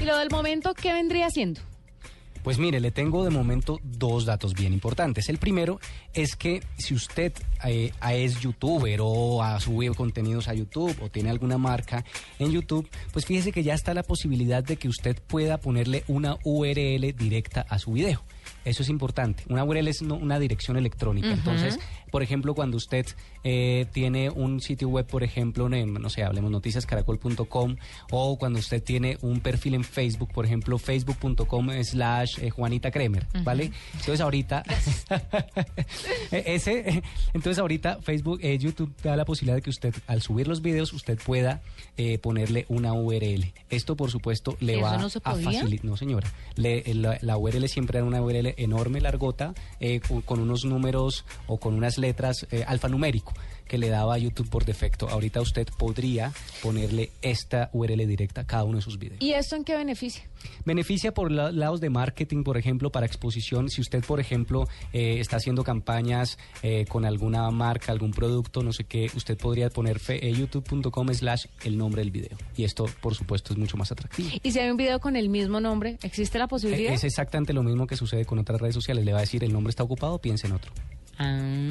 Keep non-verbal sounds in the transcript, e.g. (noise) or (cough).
¿Y lo del momento qué vendría siendo? Pues mire, le tengo de momento dos datos bien importantes. El primero es que si usted eh, es youtuber o ha subido contenidos a YouTube o tiene alguna marca en YouTube, pues fíjese que ya está la posibilidad de que usted pueda ponerle una URL directa a su video. Eso es importante. Una URL es una dirección electrónica. Entonces, por ejemplo, cuando usted eh, tiene un sitio web, por ejemplo, en, no sé, hablemos noticiascaracol.com, o cuando usted tiene un perfil en Facebook, por ejemplo, facebook.com slash eh, Juanita Kremer, ¿vale? Entonces ahorita, (laughs) e, ese, entonces ahorita Facebook, eh, YouTube da la posibilidad de que usted, al subir los videos, usted pueda ponerle una URL. Esto, por supuesto, le va a facilitar. No, señora. la, la URL siempre era una URL enorme, largota, eh, con, unos números o con unas letras eh, alfanumérico que le daba a YouTube por defecto. Ahorita usted podría ponerle esta URL directa a cada uno de sus videos. ¿Y esto en qué beneficia? Beneficia por lados de marketing, por ejemplo, para exposición. Si usted, por ejemplo, eh, está haciendo campañas con alguna marca, algún producto, no sé qué, usted podría poner youtube.com slash el nombre del video. Y esto, por supuesto, es mucho más atractivo. ¿Y si hay un video con el mismo nombre, existe la posibilidad? Es exactamente lo mismo que sucede con otras redes sociales. Le va a decir el nombre está ocupado, piense en otro. Ah.